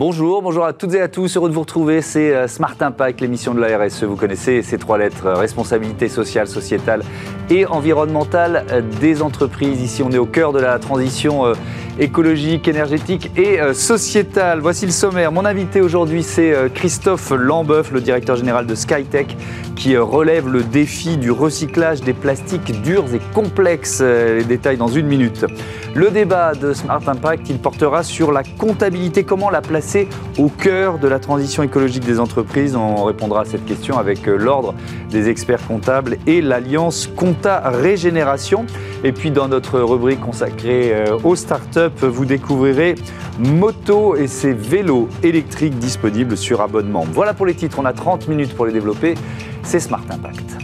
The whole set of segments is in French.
Bonjour, bonjour à toutes et à tous, heureux de vous retrouver, c'est euh, Smart Impact, l'émission de la RSE, vous connaissez ces trois lettres, euh, responsabilité sociale, sociétale et environnementale euh, des entreprises. Ici on est au cœur de la transition écologique, énergétique et sociétale. Voici le sommaire, mon invité aujourd'hui c'est Christophe Lambeuf, le directeur général de Skytech, qui relève le défi du recyclage des plastiques durs et complexes. Les détails dans une minute. Le débat de Smart Impact, il portera sur la comptabilité, comment la placer au cœur de la transition écologique des entreprises? On répondra à cette question avec euh, l'Ordre des experts comptables et l'Alliance Compta Régénération. Et puis dans notre rubrique consacrée euh, aux startups, vous découvrirez Moto et ses vélos électriques disponibles sur abonnement. Voilà pour les titres, on a 30 minutes pour les développer. C'est Smart Impact.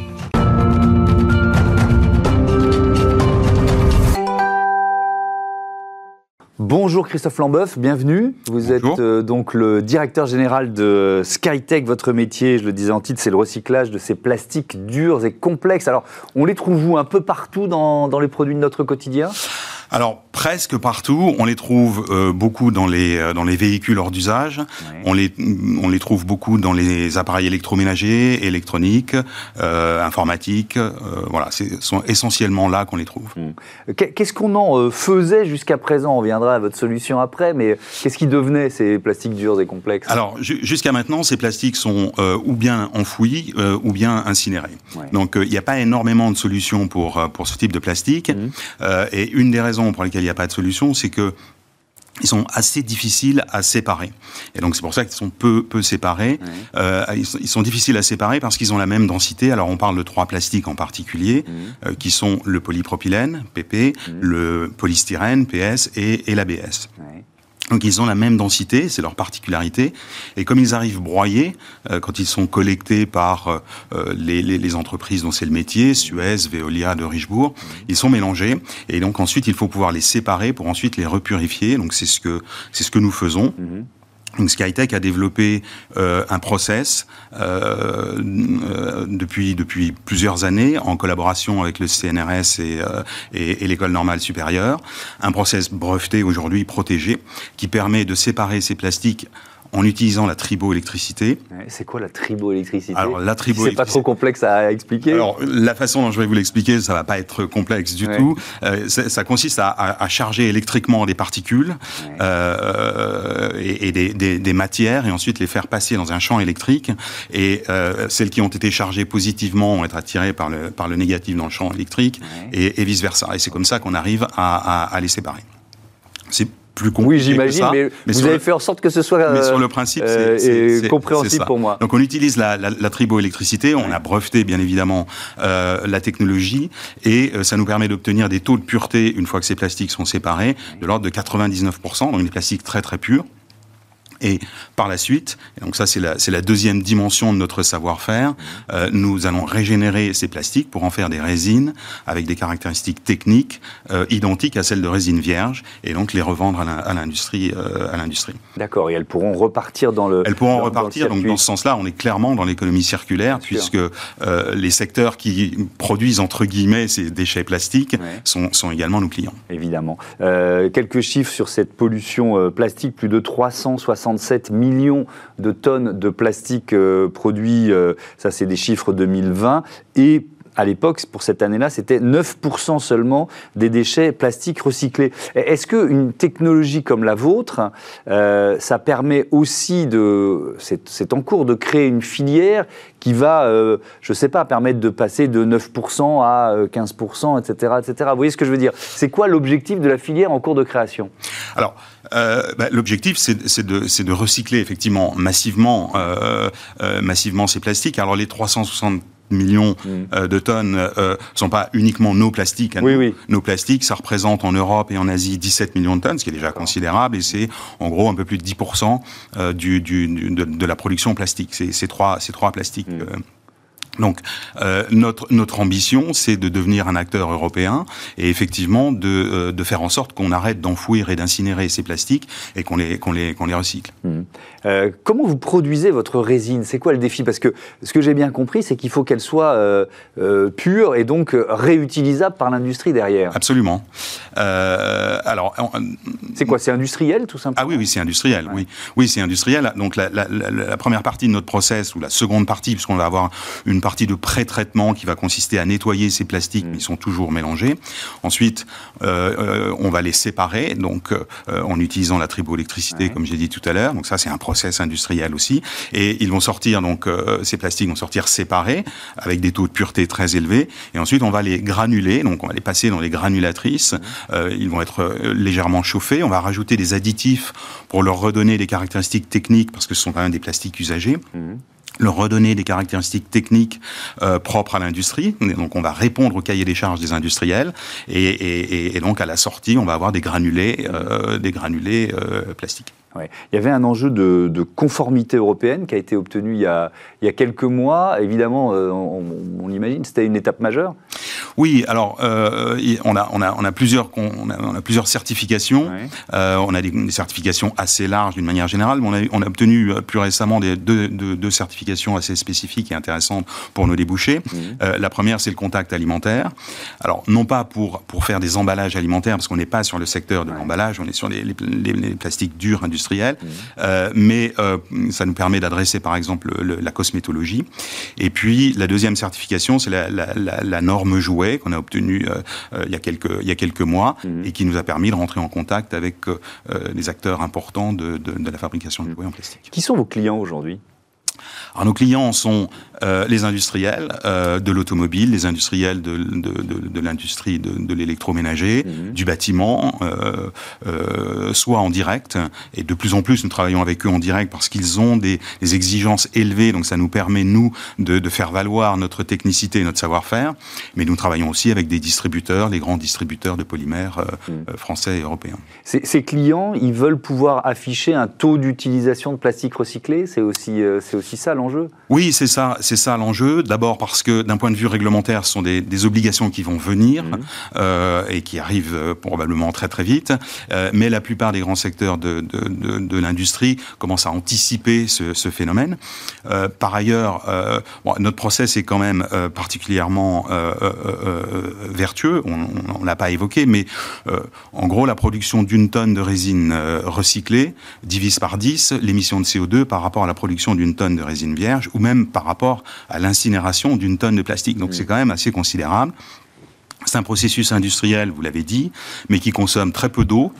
Bonjour Christophe Lambeuf, bienvenue. Vous êtes euh, donc le directeur général de Skytech. Votre métier, je le disais en titre, c'est le recyclage de ces plastiques durs et complexes. Alors, on les trouve où? Un peu partout dans, dans les produits de notre quotidien? Alors presque partout, on les trouve euh, beaucoup dans les euh, dans les véhicules hors d'usage. On les on les trouve beaucoup dans les appareils électroménagers, électroniques, euh, informatiques. Euh, voilà, c'est sont essentiellement là qu'on les trouve. Hmm. Qu'est-ce qu'on en faisait jusqu'à présent? On viendra à votre solution après, mais qu'est-ce qui devenait ces plastiques durs et complexes? Alors jusqu'à maintenant, ces plastiques sont ou bien enfouis ou bien incinérés. Donc il n'y a pas énormément de solutions pour pour ce type de plastique. Hmm. et une des raisons pour lesquelles il n'y a pas de solution, c'est que ils sont assez difficiles à séparer. Et donc c'est pour ça qu'ils sont peu, peu séparés. Euh, ils, sont, difficiles à séparer parce qu'ils ont la même densité. Alors on parle de trois plastiques en particulier, euh, qui sont le polypropylène, PP, le polystyrène, PS, et, et l'ABS. Donc ils ont la même densité, c'est leur particularité. Et comme ils arrivent broyés, euh, quand ils sont collectés par euh, euh, les, les, les, entreprises dont c'est le métier, Suez, Veolia, de Richebourg, ils sont mélangés. Et donc ensuite, il faut pouvoir les séparer pour ensuite les repurifier. Donc c'est ce que c'est ce que nous faisons. Mm-hmm. Donc Skytech a développé euh, un process euh, euh, depuis plusieurs années en collaboration avec le CNRS et, euh, et, et l'école normale supérieure, un process breveté aujourd'hui protégé qui permet de séparer ces plastiques en utilisant la triboélectricité. C'est quoi la triboélectricité Alors la C'est pas trop complexe à expliquer. Alors la façon dont je vais vous l'expliquer, ça va pas être complexe du tout. Euh, ça consiste à, à, charger électriquement des particules euh, et, et des, des, des, matières et ensuite les faire passer dans un champ électrique. Et euh, celles qui ont été chargées positivement vont être attirées par le, par le négatif dans le champ électrique et, et vice versa. Et c'est comme ça qu'on arrive à, à, à les séparer. C'est plus compliqué. Oui, j'imagine, mais, vous avez fait en sorte que ce soit mais sur le principe, euh, c'est compréhensible pour moi. Donc on utilise la, la, la triboélectricité, on a breveté bien évidemment euh, la technologie et euh, ça nous permet d'obtenir des taux de pureté une fois que ces plastiques sont séparés de l'ordre de 99%, donc des plastiques très très purs. Et par la suite, et donc ça c'est la, la, deuxième dimension de notre savoir-faire, euh, nous allons régénérer ces plastiques pour en faire des résines avec des caractéristiques techniques euh, identiques à celles de résine vierge et donc les revendre à l'industrie. Euh, à l'industrie. D'accord, et elles pourront repartir dans le. Elles pourront repartir, donc dans ce sens-là, on est clairement dans l'économie circulaire puisque les secteurs qui produisent entre guillemets ces déchets plastiques ouais. sont, sont, également nos clients. Évidemment. Quelques chiffres sur cette pollution plastique, plus de 360 67 millions de tonnes de plastique euh, produits, euh, ça c'est des chiffres 2020, et à l'époque, pour cette année-là, c'était 9% seulement des déchets plastiques recyclés. Est-ce qu'une technologie comme la vôtre, euh, ça permet aussi de, c'est en cours de créer une filière qui va, euh, je ne sais pas, permettre de passer de 9% à 15%, etc., etc. Vous voyez ce que je veux dire? C'est quoi l'objectif de la filière en cours de création? Alors, euh, bah, l'objectif, c'est de, de, recycler effectivement massivement, euh, euh, massivement ces plastiques. Alors les 360 millions mm. euh, de tonnes euh, sont pas uniquement nos plastiques. Hein. Oui, oui. Nos plastiques, ça représente en Europe et en Asie 17 millions de tonnes, ce qui est déjà considérable, et c'est en gros un peu plus de 10% euh, du, du, de, de, la production plastique. C'est trois, trois plastiques. Mm. Donc euh, notre notre ambition, c'est de devenir un acteur européen et effectivement de, euh, de faire en sorte qu'on arrête d'enfouir et d'incinérer ces plastiques et qu'on les qu'on les qu'on les recycle. Mmh. Euh, comment vous produisez votre résine? C'est quoi le défi? Parce que ce que j'ai bien compris, c'est qu'il faut qu'elle soit pure et donc réutilisable par l'industrie derrière. Absolument. alors, c'est quoi? C'est industriel tout simplement? Ah oui, oui, c'est industriel. Oui, oui, c'est industriel. Donc la, la, la, première partie de notre process ou la seconde partie, puisqu'on va avoir une partie de pré-traitement qui va consister à nettoyer ces plastiques, mmh. mais ils sont toujours mélangés. Ensuite, on va les séparer, donc en utilisant la triboélectricité, comme j'ai dit tout à l'heure. Donc ça, c'est un process industriel aussi. Et ils vont sortir, donc euh, ces plastiques vont sortir séparés, avec des taux de pureté très élevés. Et ensuite, on va les granuler, donc on va les passer dans les granulatrices. Euh, ils vont être euh, légèrement chauffés. On va rajouter des additifs pour leur redonner des caractéristiques techniques, parce que ce sont quand même des plastiques usagés. Mmh leur redonner des caractéristiques techniques euh, propres à l'industrie. Donc on va répondre au cahier des charges des industriels et, donc à la sortie on va avoir des granulés, euh, des granulés euh, plastiques. Il y avait un enjeu de, conformité européenne qui a été obtenu il y a, il y a quelques mois. Évidemment, euh, on, imagine, c'était une étape majeure. Oui, alors euh, on, a, on, a, on, a plusieurs, on, a, plusieurs certifications. Euh, on a des, certifications assez larges d'une manière générale, mais on a, on obtenu plus récemment des, deux, deux, certifications assez spécifiques et intéressantes pour nos débouchés. Mhm. la première, c'est le contact alimentaire. Alors, non pas pour, pour faire des emballages alimentaires, parce qu'on n'est pas sur le secteur de l'emballage, on est sur les, les, les plastiques durs industriels Mmh. Euh, mais euh, ça nous permet d'adresser par exemple la cosmétologie. Et puis la deuxième certification, c'est la, norme jouet qu'on a obtenue euh, il, y a quelques, il y a quelques mois mmh. et qui nous a permis de rentrer en contact avec des acteurs importants de, de la fabrication de jouets en plastique. Qui sont vos clients aujourd'hui? Alors nos clients sont euh, les industriels euh, de l'automobile, les industriels de, de, de, de l'industrie de, l'électroménager, mhm. du bâtiment, euh, soit en direct, et de plus en plus nous travaillons avec eux en direct parce qu'ils ont des, des, exigences élevées, donc ça nous permet, nous, de, faire valoir notre technicité et notre savoir-faire, mais nous travaillons aussi avec des distributeurs, les grands distributeurs de polymères mhm. français et européens. Ces, ces, clients, ils veulent pouvoir afficher un taux d'utilisation de plastique recyclé, c'est aussi, c'est aussi ça l'enjeu? Oui, c'est ça, c'est ça l'enjeu. D'abord parce que d'un point de vue réglementaire, ce sont des, des obligations qui vont venir mhm. euh, et qui arrivent euh, probablement très très vite. Euh, mais la plupart des grands secteurs de, de, de, de l'industrie commencent à anticiper ce, ce phénomène. Euh, par ailleurs, bon, notre process est quand même particulièrement vertueux. On, ne l'a pas évoqué, mais en gros, la production d'une tonne de résine recyclée divise par 10 l'émission de CO2 par rapport à la production d'une tonne de résine vierge, ou même par rapport à l'incinération d'une tonne de plastique. Donc mm. c'est quand même assez considérable. C'est un processus industriel, vous l'avez dit, mais qui consomme très peu d'eau,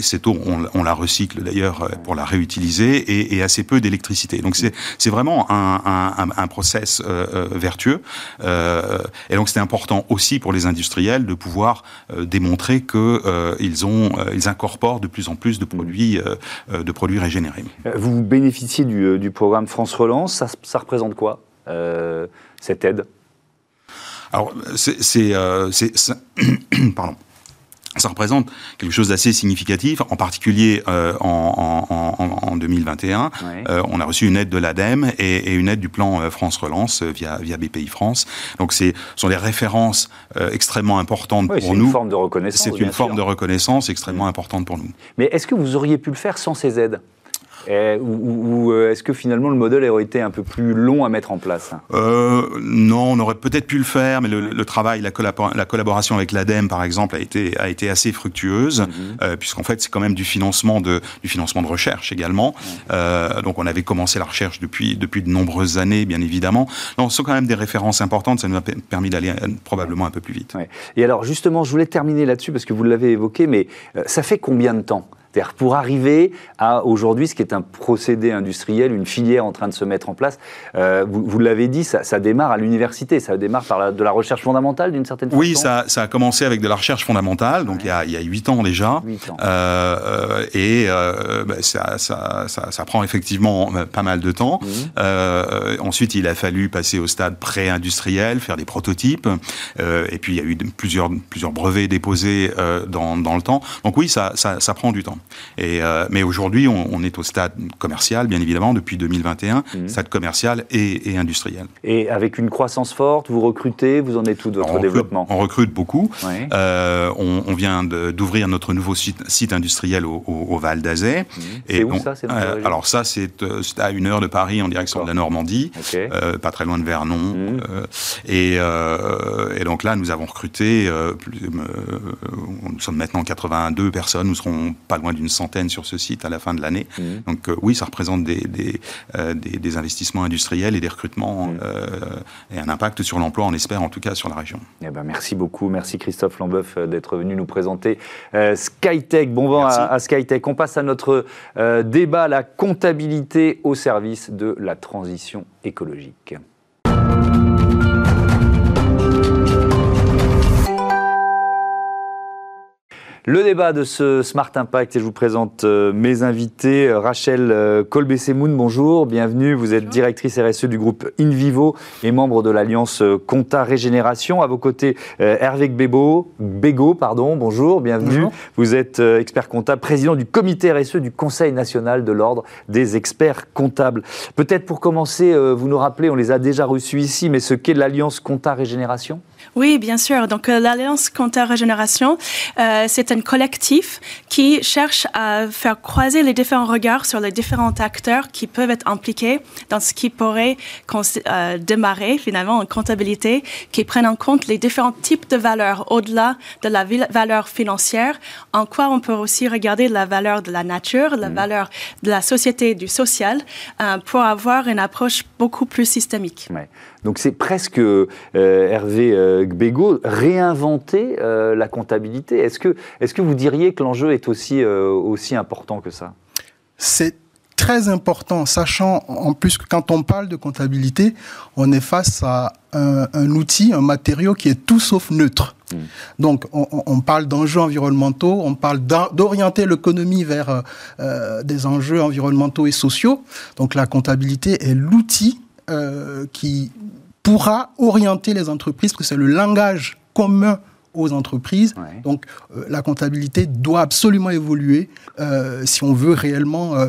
cette eau, on, la recycle d'ailleurs euh, pour la réutiliser et, assez peu d'électricité. Donc c'est vraiment un, process euh, vertueux. et donc c'est important aussi pour les industriels de pouvoir démontrer que ils ont, ils incorporent de plus en plus de produits, de produits régénérés. Vous bénéficiez du, programme France Relance. Ça, ça représente quoi cette aide? Alors c'est pardon ça représente quelque chose d'assez significatif, en particulier euh, en, en, en, 2021. Euh, on a reçu une aide de l'ADEME et, et, une aide du plan euh, France Relance via, via BPI France. Donc ce sont des références euh, extrêmement importantes pour nous. C'est une forme de reconnaissance. C'est une forme de reconnaissance extrêmement importante pour nous. Mais est-ce que vous auriez pu le faire sans ces aides? Eh, ou, euh, est-ce que finalement le modèle aurait été un peu plus long à mettre en place? Euh, Non, on aurait peut-être pu le faire, mais le, travail, la, la, collaboration avec l'ADEME par exemple a été, a été assez fructueuse, mhm. euh, puisqu'en fait c'est quand même du financement de, du financement de recherche également. Euh, donc on avait commencé la recherche depuis, depuis de nombreuses années, bien évidemment. Donc ce sont quand même des références importantes, ça nous a permis d'aller probablement un peu plus vite. Ouais. Et alors justement, je voulais terminer là-dessus parce que vous l'avez évoqué, mais ça fait combien de temps? C'est-à-dire pour arriver à aujourd'hui ce qui est un procédé industriel, une filière en train de se mettre en place, euh, vous, vous l'avez dit, ça, ça, démarre à l'université, ça démarre par la, de la recherche fondamentale d'une certaine façon Oui, ça, ça, a commencé avec de la recherche fondamentale, donc ouais. il, y a, il y a 8 ans déjà. 8 ans. Euh, et euh, bah, ça, ça, prend effectivement pas mal de temps. Mmh. Euh, ensuite, il a fallu passer au stade pré-industriel, faire des prototypes. Et puis, il y a eu plusieurs, plusieurs brevets déposés dans, dans le temps. Donc oui, ça prend du temps. Et, mais aujourd'hui, on, est au stade commercial, bien évidemment, depuis 2021, mmh. stade commercial et, industriel. Et avec une croissance forte, vous recrutez, vous en êtes tout de votre développement? On recrute beaucoup. On, on, vient d'ouvrir notre nouveau site, industriel au, Val d'Azay. Mmh. C'est où ça Alors ça, c'est à une heure de Paris en direction de la Normandie, pas très loin de Vernon. Mmh. et, et, donc là, nous avons recruté, nous sommes maintenant 82 personnes, nous serons pas loin d'une centaine sur ce site à la fin de l'année. Mmh. Donc euh, oui, ça représente des, euh, des, des, investissements industriels et des recrutements mmh. euh, et un impact sur l'emploi, on espère en tout cas sur la région. Eh ben, merci beaucoup, merci Christophe Lambeuf d'être venu nous présenter Skytech. Bon vent à, à, Skytech. On passe à notre débat, la comptabilité au service de la transition écologique. Le débat de ce Smart Impact, et je vous présente euh, mes invités. Rachel euh, Colbé-Semoun, bonjour, bienvenue. Vous êtes directrice RSE du groupe InVivo et membre de l'Alliance euh, Compta Régénération. À vos côtés, Hervé Bégo, Bégo, pardon, bonjour, bienvenue. Vous êtes expert comptable, président du comité RSE du Conseil national de l'Ordre des experts comptables. Peut-être pour commencer, vous nous rappelez, on les a déjà reçus ici, mais ce qu'est l'Alliance Compta Régénération? Oui, bien sûr. Donc, euh, l'Alliance Compta Régénération, euh, c'est un collectif qui cherche à faire croiser les différents regards sur les différents acteurs qui peuvent être impliqués dans ce qui pourrait euh, démarrer finalement en comptabilité, qui prennent en compte les différents types de valeurs au-delà de la valeur financière, en quoi on peut aussi regarder la valeur de la nature, la mmh. valeur de la société, du social, pour avoir une approche beaucoup plus systémique. Donc c'est presque, euh, Hervé euh, Gbego, réinventer euh, la comptabilité. Est-ce que, est que vous diriez que l'enjeu est aussi, aussi important que ça? C'est très important, sachant en plus que quand on parle de comptabilité, on est face à un, outil, un matériau qui est tout sauf neutre. Hmm. Donc, on, parle d'enjeux environnementaux, on parle d'orienter l'économie vers des enjeux environnementaux et sociaux. Donc, la comptabilité est l'outil qui pourra orienter les entreprises, que c'est le langage commun aux entreprises. Donc euh, la comptabilité doit absolument évoluer euh, si on veut réellement euh,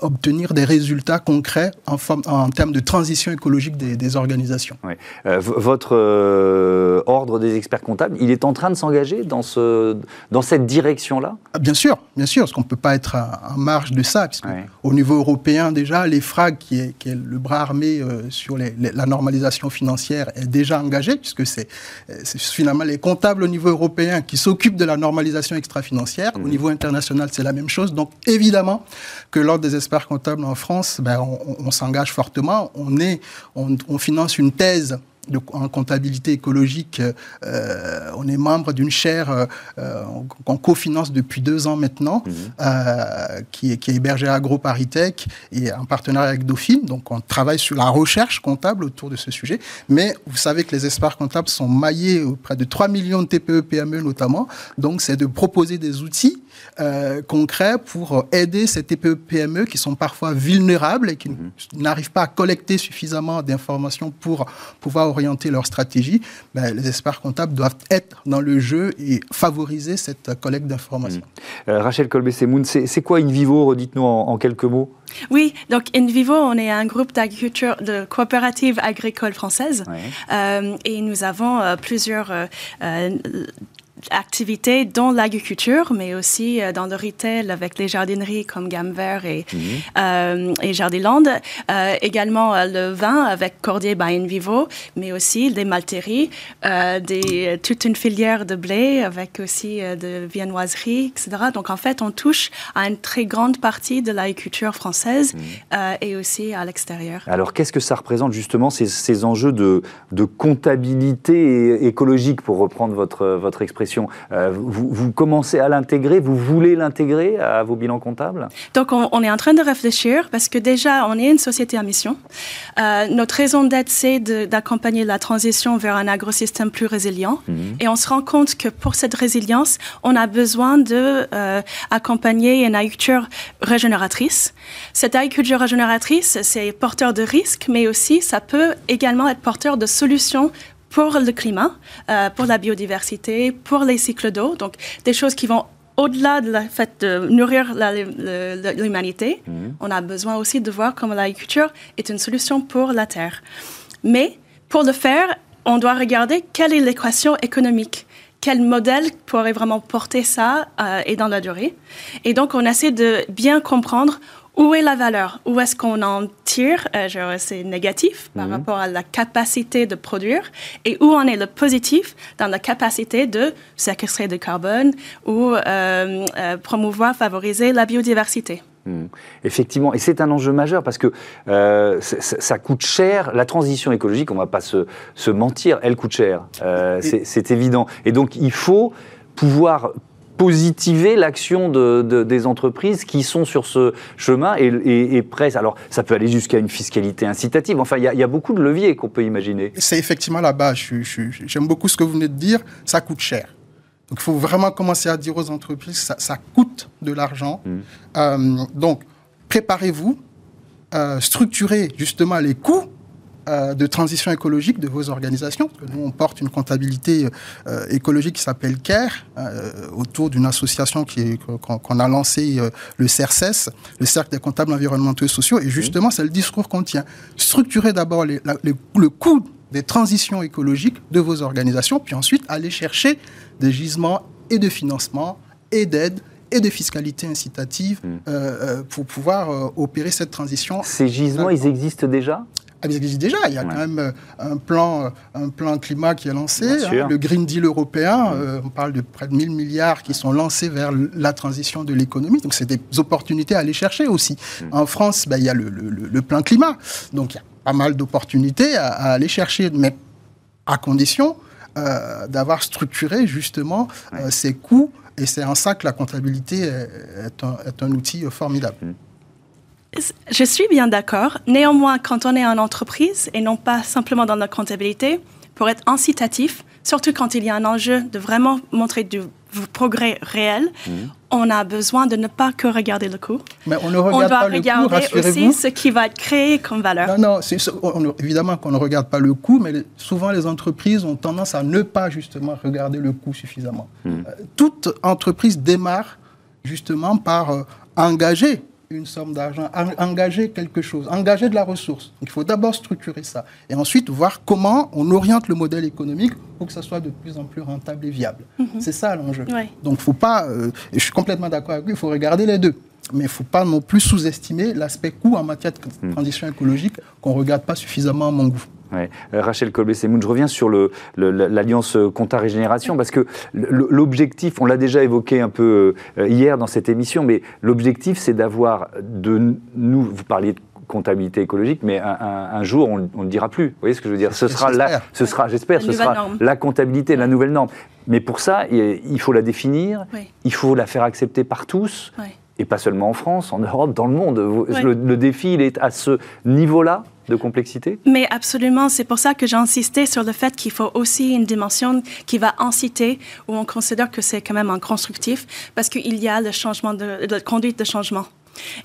obtenir des résultats concrets en, en, termes de transition écologique des, organisations. votre ordre des experts comptables, il est en train de s'engager dans, ce, dans cette direction-là? Ah, Bien sûr, bien sûr, parce qu'on ne peut pas être en marge de ça, puisque au niveau européen déjà, les FRAG, qui est, qui est le bras armé sur la normalisation financière, est déjà engagé, puisque c'est finalement les comptables au niveau européen qui s'occupe de la normalisation extra-financière. Au mhm. niveau international, c'est la même chose. Donc, évidemment, que lors des experts comptables en France, ben, on, s'engage fortement. On, est, on finance une thèse en comptabilité écologique, euh, on est membre d'une chaire euh, qu'on cofinance depuis deux ans maintenant, mhm. euh, qui, est, qui est hébergée à AgroParisTech et en partenariat avec Dauphine. Donc on travaille sur la recherche comptable autour de ce sujet. Mais vous savez que les experts comptables sont maillés auprès de 3 millions de TPE, PME notamment. Donc c'est de proposer des outils euh, concrets pour aider ces TPE-PME qui sont parfois vulnérables et qui mhm. n'arrivent pas à collecter suffisamment d'informations pour pouvoir orienter leur stratégie. Ben, les experts comptables doivent être dans le jeu et favoriser cette collecte d'informations. Mhm. Euh, Rachel Colbé-Semoun, c'est quoi InVivo? Redites-nous en, quelques mots. Oui, donc InVivo, on est un groupe d'agriculture, de coopératives agricoles françaises. Euh, et nous avons plusieurs activités dans l'agriculture, mais aussi euh, dans le retail avec les jardineries comme Gamme Vert et, mhm. euh, et Jardiland. Euh, également le vin avec Cordier by Vivo, mais aussi des malteries, des, toute une filière de blé avec aussi de viennoiseries, etc. Donc en fait, on touche à une très grande partie de l'agriculture française mhm. et aussi à l'extérieur. Alors qu'est-ce que ça représente justement ces, ces enjeux de, de comptabilité écologique, pour reprendre votre, votre expression? Euh, vous, commencez à l'intégrer, vous voulez l'intégrer à vos bilans comptables? Donc on, est en train de réfléchir parce que déjà on est une société à mission. Euh, notre raison d'être c'est d'accompagner la transition vers un agrosystème plus résilient mhm. et on se rend compte que pour cette résilience on a besoin de euh, accompagner une agriculture régénératrice. Cette agriculture régénératrice c'est porteur de risques mais aussi ça peut également être porteur de solutions pour le climat, euh, pour la biodiversité, pour les cycles d'eau. Donc, des choses qui vont au-delà de la fait de nourrir l'humanité, mhm. on a besoin aussi de voir comment l'agriculture est une solution pour la terre. Mais pour le faire, on doit regarder quelle est l'équation économique quel modèle pourrait vraiment porter ça euh, et dans la durée. Et donc, on essaie de bien comprendre où est la valeur? Où est-ce qu'on en tire? Euh, C'est négatif par mhm. rapport à la capacité de produire et où en est le positif? Dans la capacité de séquestrer du carbone ou euh, euh, promouvoir, favoriser la biodiversité. Hmm. Effectivement, et c'est un enjeu majeur parce que ça, coûte cher. La transition écologique, on ne va pas se, se, mentir, elle coûte cher. c'est évident. Et donc, il faut pouvoir positiver l'action de, des entreprises qui sont sur ce chemin et, et, pressent. Alors, ça peut aller jusqu'à une fiscalité incitative. Enfin, il y, a beaucoup de leviers qu'on peut imaginer. C'est effectivement la base. J'aime beaucoup ce que vous venez de dire. Ça coûte cher. Donc, il faut vraiment commencer à dire aux entreprises, ça, ça coûte de l'argent. Mmh. Euh, donc, préparez-vous, euh, structurez justement les coûts de transition écologique de vos organisations. nous, on porte une comptabilité euh, écologique qui s'appelle CARE, euh, autour d'une association qu'on a lancée, le CERCES, le Cercle des comptables environnementaux et sociaux. Et justement, c'est le discours qu'on tient. Structurer d'abord le coût des transitions écologiques de vos organisations, puis ensuite aller chercher des gisements et de financement et d'aide et de fiscalité incitative mmh. pour pouvoir opérer cette transition. Ces gisements, ils existent déjà? Ah, existe déjà. Il y a quand même euh, un plan, euh, un plan climat qui est lancé, hein, le Green Deal européen. Euh, on parle de près de 1000 milliards qui sont lancés vers la transition de l'économie. Donc, c'est des opportunités à aller chercher aussi. Mm. En France, ben, il y a le, le, plan climat. Donc, il y a pas mal d'opportunités à, aller chercher, mais à condition d'avoir structuré justement ces coûts. Et c'est en ça que la comptabilité est, un, est un, outil formidable. Je suis bien d'accord. Néanmoins, quand on est en entreprise et non pas simplement dans la comptabilité, pour être incitatif, surtout quand il y a un enjeu de vraiment montrer du progrès réel, mhm. on a besoin de ne pas que regarder le coût. Mais on ne regarde doit pas regarder le coût, aussi ce qui va être créé comme valeur. Non, non, évidemment qu'on ne regarde pas le coût, mais souvent les entreprises ont tendance à ne pas justement regarder le coût suffisamment. Mhm. Euh, toute entreprise démarre justement par euh, engager une somme d'argent, engager quelque chose, engager de la ressource. il faut d'abord structurer ça et ensuite voir comment on oriente le modèle économique pour que ça soit de plus en plus rentable et viable. Mhm. C'est ça l'enjeu. Donc faut pas, euh, je suis complètement d'accord avec lui, il faut regarder les deux. Mais il ne faut pas non plus sous-estimer l'aspect coût en matière de mhm. transition écologique qu'on ne regarde pas suffisamment à mon goût. Euh, Rachel Colbet-Semoun, je reviens sur l'alliance Compta Régénération parce que l'objectif, on l'a déjà évoqué un peu euh, hier dans cette émission, mais l'objectif c'est d'avoir de nous, vous parliez de comptabilité écologique, mais un, jour on ne le dira plus. Vous voyez ce que je veux dire? Ce sera la, ce sera, j'espère, ce sera la comptabilité, la nouvelle norme. Mais pour ça, il faut la définir, il faut la faire accepter par tous. Et pas seulement en France, en Europe, dans le monde. Le, le défi, il est à ce niveau-là de complexité? Mais absolument, c'est pour ça que j'ai insisté sur le fait qu'il faut aussi une dimension qui va inciter, où on considère que c'est quand même un constructif, parce qu'il y a le changement de, de conduite de changement.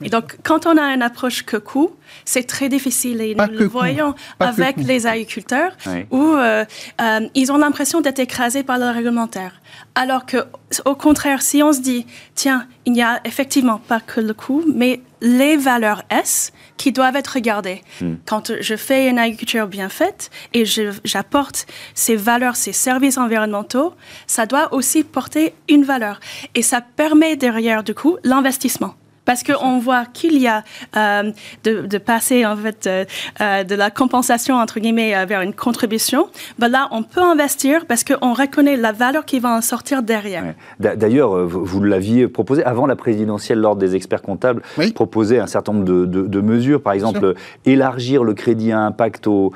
Et donc, quand on a une approche que coût, c'est très difficile. Et nous le voyons avec les agriculteurs, où euh, euh, ils ont l'impression d'être écrasés par le réglementaire. Alors que, au contraire, si on se dit, tiens, il n'y a effectivement pas que le coût, mais les valeurs S qui doivent être regardées. Hmm. Quand je fais une agriculture bien faite et j'apporte ces valeurs, ces services environnementaux, ça doit aussi porter une valeur. Et ça permet derrière, du coup, l'investissement. Parce qu'on voit qu'il y a euh, de, passer en fait euh, euh, de la compensation entre guillemets vers une contribution. Ben là, on peut investir parce qu'on reconnaît la valeur qui va en sortir derrière. D'ailleurs, vous, l'aviez proposé avant la présidentielle, lors des experts comptables, oui. proposer un certain nombre de, mesures, par exemple élargir le crédit à impact aux,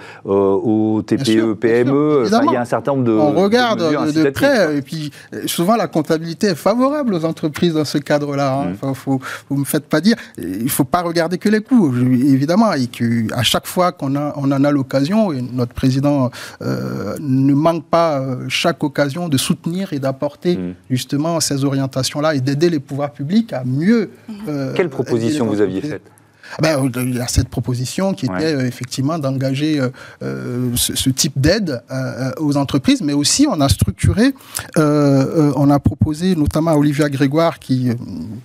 TPE, PME. il y a un certain nombre de. On regarde de, près, et puis souvent la comptabilité est favorable aux entreprises dans ce cadre-là. Hein. Mmh. faut, me faites pas dire, il faut pas regarder que les coûts, évidemment, et qu'à chaque fois qu'on on en a l'occasion, et notre président euh, ne manque pas euh, chaque occasion de soutenir et d'apporter mmh. justement ces orientations-là et d'aider les pouvoirs publics à mieux. Mmh. Euh, Quelle proposition vous aviez faite? Ben, Il y a cette proposition qui était effectivement d'engager ce, type d'aide aux entreprises, mais aussi on a structuré, on a proposé notamment à Olivia Grégoire qui,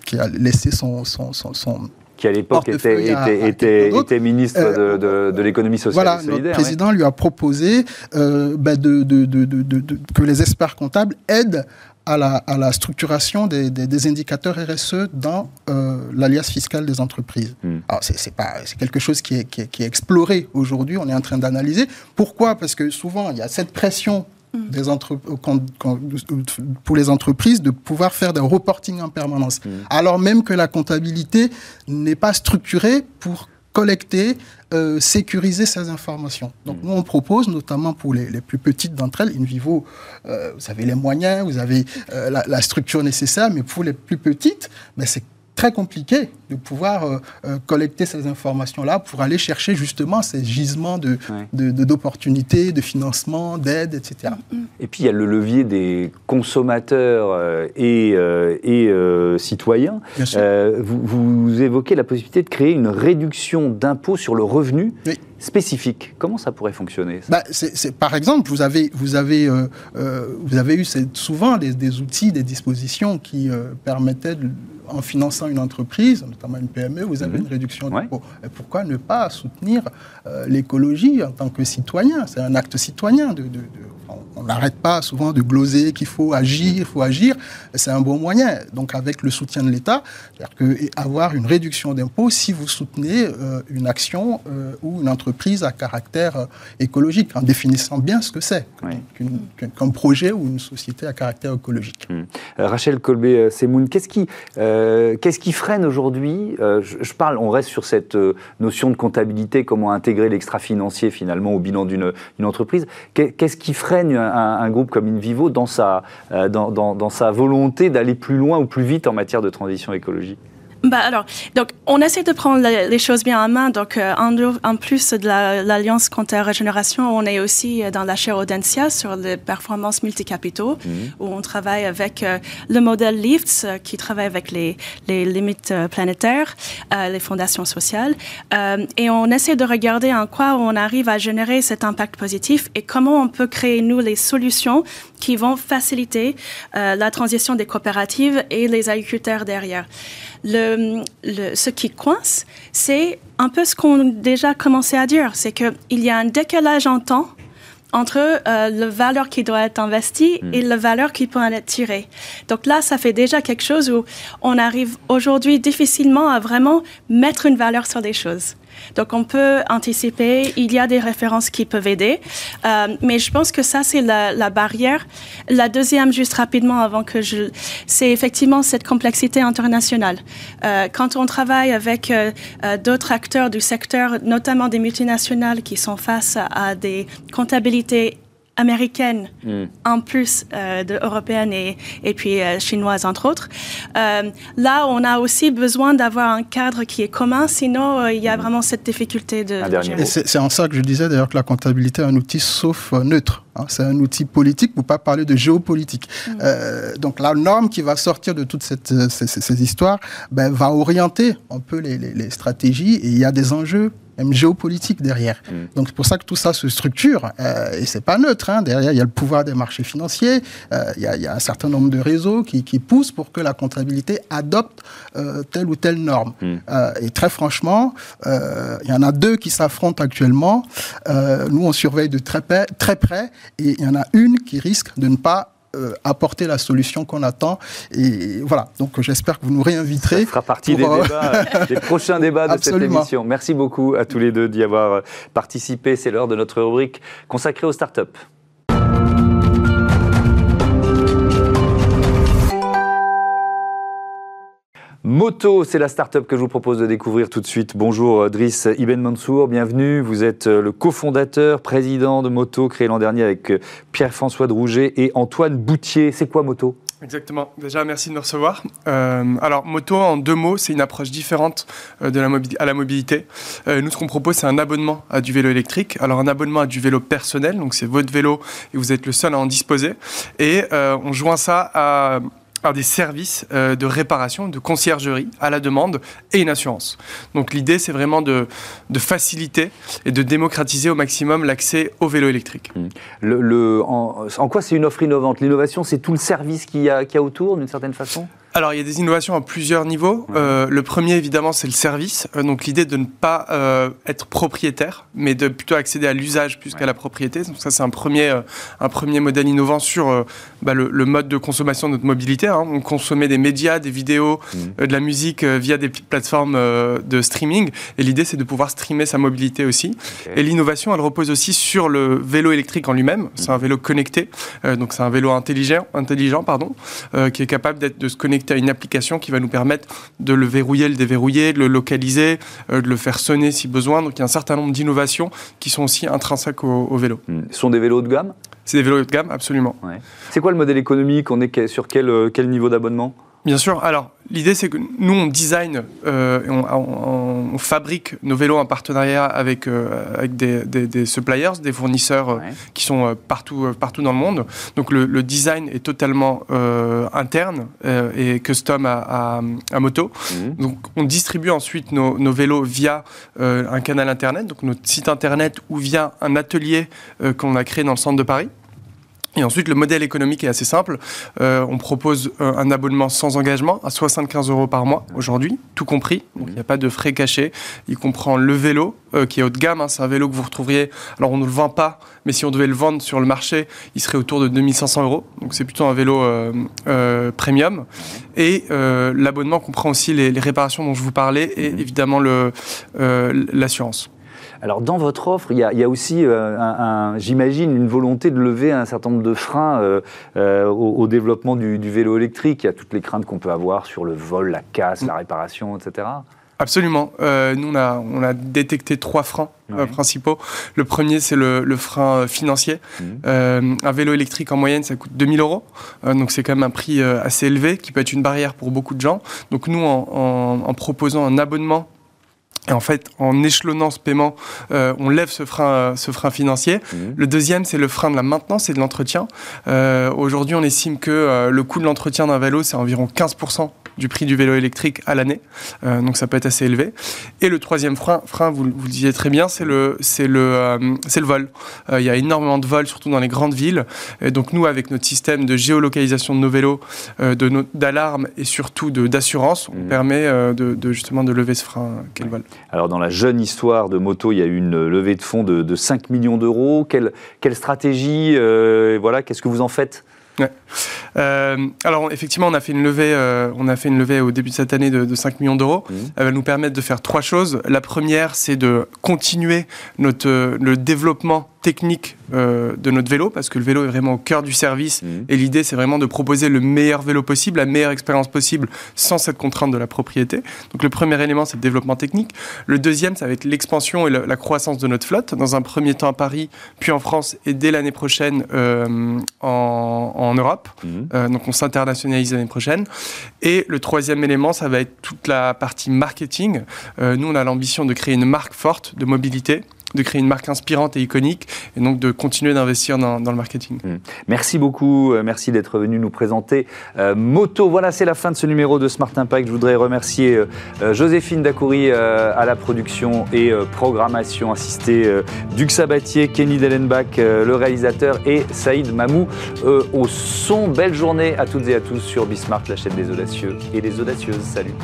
qui a laissé son, son, son qui à l'époque était, était, était, ministre de, de, l'économie sociale voilà, et solidaire. Le président lui a proposé euh, bah, de, que les experts comptables aident à la, à la structuration des, des, indicateurs RSE dans euh, l'alias fiscal des entreprises. Hmm. Alors, c'est quelque chose qui est, qui est, qui est exploré aujourd'hui, on est en train d'analyser. Pourquoi? Parce que souvent, il y a cette pression des entre... pour les entreprises de pouvoir faire des reporting en permanence. Mm. Alors même que la comptabilité n'est pas structurée pour collecter, euh, sécuriser ces informations. Donc mm. nous, on propose, notamment pour les, plus petites d'entre elles, InVivo, euh, vous avez les moyens, vous avez euh, la, la, structure nécessaire, mais pour les plus petites, ben, c'est très compliqué de pouvoir euh, euh, collecter ces informations-là pour aller chercher justement ces gisements d'opportunités, de, de, de, financement, d'aide, etc. Et puis il y a le levier des consommateurs euh, et, et citoyens. Vous, vous, évoquez la possibilité de créer une réduction d'impôt sur le revenu. spécifique. Comment ça pourrait fonctionner bah, Par exemple, vous avez, vous avez, vous avez eu souvent des, des, outils, des dispositions qui permettaient de en finançant une entreprise, notamment une PME, vous avez mhm. une réduction d'impôt. Et pourquoi ne pas soutenir euh, l'écologie en tant que citoyen? C'est un acte citoyen de, on n'arrête pas souvent de gloser qu'il faut agir, il faut agir. C'est un bon moyen. Donc, avec le soutien de l'État, avoir une réduction d'impôts si vous soutenez euh, une action euh, ou une entreprise à caractère euh, écologique, en définissant bien ce que c'est, qu'un projet ou une société à caractère écologique. Hum. Rachel Colbé-Semoun, qu'est-ce qui, qu'est-ce qui freine aujourd'hui je, parle, on reste sur cette notion de comptabilité, comment intégrer l'extra-financier finalement au bilan d'une entreprise. Qu'est-ce qui freine un, groupe comme InVivo dans sa, euh, dans, dans sa volonté d'aller plus loin ou plus vite en matière de transition écologique bah alors, donc on essaie de prendre les choses bien en main. Donc euh, en, plus de l'Alliance contre la régénération, on est aussi euh, dans la chaire Audencia sur les performances multicapitaux, mhm. où on travaille avec euh, le modèle LIFTS, qui travaille avec les, les limites planétaires, les fondations sociales, et on essaie de regarder en quoi on arrive à générer cet impact positif et comment on peut créer nous les solutions qui vont faciliter la transition des coopératives et les agriculteurs derrière. Le, ce qui coince, c'est un peu ce qu'on a déjà commencé à dire, c'est qu'il y a un décalage en temps entre euh, la valeur qui doit être investie hmm. et la valeur qui peut en être tirée. Donc là, ça fait déjà quelque chose où on arrive aujourd'hui difficilement à vraiment mettre une valeur sur des choses. Donc, on peut anticiper. Il y a des références qui peuvent aider. Euh, mais je pense que ça, c'est la, barrière. La deuxième, juste rapidement, avant que je... C'est effectivement cette complexité internationale. Euh, quand on travaille avec euh, d'autres acteurs du secteur, notamment des multinationales qui sont face à des comptabilités américaine hmm. en plus euh, de européenne et, et puis euh, chinoise entre autres. Euh, là, on a aussi besoin d'avoir un cadre qui est commun, sinon il y a vraiment cette difficulté de. c'est en ça que je disais d'ailleurs que la comptabilité est un outil sauf neutre. Hein. c'est un outil politique pour pas parler de géopolitique. Hmm. donc la norme qui va sortir de toutes cette, ces, histoires ben, va orienter un peu les, les, les stratégies et il y a des enjeux même géopolitique derrière. Mm. Donc c'est pour ça que tout ça se structure. Euh, et c'est pas neutre. Hein. Derrière, il y a le pouvoir des marchés financiers. Euh, il, y a, un certain nombre de réseaux qui, poussent pour que la comptabilité adopte euh, telle ou telle norme. Mm. Euh, et très franchement, il y en a deux qui s'affrontent actuellement. nous, on surveille de très, très près. Et il y en a une qui risque de ne pas euh, apporter la solution qu'on attend. Et voilà, donc j'espère que vous nous réinviterez. Ça fera partie des, euh, débats, des prochains débats de cette émission. Merci beaucoup à tous les deux d'y avoir participé. C'est l'heure de notre rubrique consacrée aux startups. Moto, c'est la start-up que je vous propose de découvrir tout de suite. Bonjour Driss Ibn Mansour, bienvenue. Vous êtes euh, le cofondateur, président de Moto, créé l'an dernier avec euh, Pierre-François Drouget et Antoine Boutier. C'est quoi Moto? Exactement. Déjà, merci de me recevoir. Euh, alors, Moto, en deux mots, c'est une approche différente de la à la mobilité. nous, ce qu'on propose, c'est un abonnement à du vélo électrique. Alors, un abonnement à du vélo personnel, donc c'est votre vélo et vous êtes le seul à en disposer. Et on joint ça à alors des services euh, de réparation, de conciergerie à la demande et une assurance. Donc l'idée, c'est vraiment de, faciliter et de démocratiser au maximum l'accès au vélo électrique. Mmh. En, quoi c'est une offre innovante? L'innovation, c'est tout le service qu'il y, a autour, d'une certaine façon? Alors, il y a des innovations à plusieurs niveaux. Euh, le premier, évidemment, c'est le service. Euh, donc, l'idée de ne pas euh, être propriétaire, mais de plutôt accéder à l'usage plus qu'à la propriété. Donc, ça, c'est un premier, un premier modèle innovant sur bah, le, le, mode de consommation de notre mobilité. Hein. On consommait des médias, des vidéos, mmh. de la musique via des plateformes de streaming. Et l'idée, c'est de pouvoir streamer sa mobilité aussi. Okay. Et l'innovation, elle repose aussi sur le vélo électrique en lui-même. Mmh. C'est un vélo connecté. donc, c'est un vélo intelligent, intelligent pardon, qui est capable d'être de se connecter à une application qui va nous permettre de le verrouiller, le déverrouiller, de le localiser, euh, de le faire sonner si besoin. Donc il y a un certain nombre d'innovations qui sont aussi intrinsèques au, au vélo. Hmm. Ce sont des vélos de gamme? C'est des vélos de gamme, absolument. Ouais. C'est quoi le modèle économique? On est sur quel, euh, quel niveau d'abonnement? Bien sûr. Alors, l'idée, c'est que nous, on design, euh, on, on, on, fabrique nos vélos en partenariat avec, euh, avec des, des, des, suppliers, des fournisseurs euh, ouais. qui sont partout, partout dans le monde. Donc, le, le design est totalement interne et custom à, à, à moto. Mmh. Donc, on distribue ensuite nos, nos vélos via un canal Internet, donc notre site Internet, ou via un atelier qu'on a créé dans le centre de Paris. Et ensuite, le modèle économique est assez simple. Euh, on propose euh, un abonnement sans engagement à 75 euros par mois aujourd'hui, tout compris. Donc, il n'y a pas de frais cachés. Il comprend le vélo, euh, qui est haut de gamme. Hein. C'est un vélo que vous retrouviez. Alors, on ne le vend pas, mais si on devait le vendre sur le marché, il serait autour de 2500 euros. Donc, c'est plutôt un vélo euh, euh, premium. Et l'abonnement comprend aussi les, les, réparations dont je vous parlais et évidemment l'assurance. Alors dans votre offre, il y a, il y a aussi, euh, un, un, j'imagine, une volonté de lever un certain nombre de freins euh, euh, au, au, développement du, du, vélo électrique. Il y a toutes les craintes qu'on peut avoir sur le vol, la casse, mmh. la réparation, etc. Absolument. Euh, nous, on a, on a détecté trois freins euh, principaux. Le premier, c'est le, le, frein financier. Mmh. Euh, un vélo électrique, en moyenne, ça coûte 2000 euros. Donc, c'est quand même un prix assez élevé qui peut être une barrière pour beaucoup de gens. Donc, nous, en, en, en proposant un abonnement et en fait, en échelonnant ce paiement, euh, on lève ce frein, ce frein financier. Mmh. Le deuxième, c'est le frein de la maintenance et de l'entretien. Euh, Aujourd'hui, on estime que euh, le coût de l'entretien d'un vélo, c'est environ 15% du prix du vélo électrique à l'année. Euh, donc ça peut être assez élevé. Et le troisième frein, frein vous, vous le disiez très bien, c'est le, c'est le, euh, c'est le vol. Euh, il y a énormément de vols, surtout dans les grandes villes. Et donc nous, avec notre système de géolocalisation de nos vélos, de d'alarme et surtout de, d'assurance, on mmh. permet de, de, justement de lever ce frein qu'est le vol. Alors dans la jeune histoire de moto, il y a eu une levée de fonds de, de 5 millions d'euros. Quelle, quelle stratégie Voilà, qu'est-ce que vous en faites? Ouais. Euh, alors effectivement, on a fait une levée, euh, on a fait une levée au début de cette année de, de 5 millions d'euros. Mmh. Elle va nous permettre de faire trois choses. La première, c'est de continuer notre euh, le développement technique euh, de notre vélo parce que le vélo est vraiment au cœur du service mmh. et l'idée c'est vraiment de proposer le meilleur vélo possible, la meilleure expérience possible sans cette contrainte de la propriété. Donc le premier élément c'est le développement technique. Le deuxième ça va être l'expansion et la croissance de notre flotte dans un premier temps à Paris puis en France et dès l'année prochaine euh, en, en, Europe. Mmh. Euh, donc on s'internationalise l'année prochaine. Et le troisième élément ça va être toute la partie marketing. Euh, nous on a l'ambition de créer une marque forte de mobilité de créer une marque inspirante et iconique et donc de continuer d'investir dans, le marketing. Mmh. Merci beaucoup, euh, merci d'être venu nous présenter euh, Moto. Voilà, c'est la fin de ce numéro de Smart Impact. Je voudrais remercier euh, Joséphine Dacoury à la production et programmation assistée, Duc Sabatier, Kenny Dellenbach, le réalisateur et Saïd Mamou au son. Belle journée à toutes et à tous sur Bismart, la chaîne des audacieux et des audacieuses. Salut.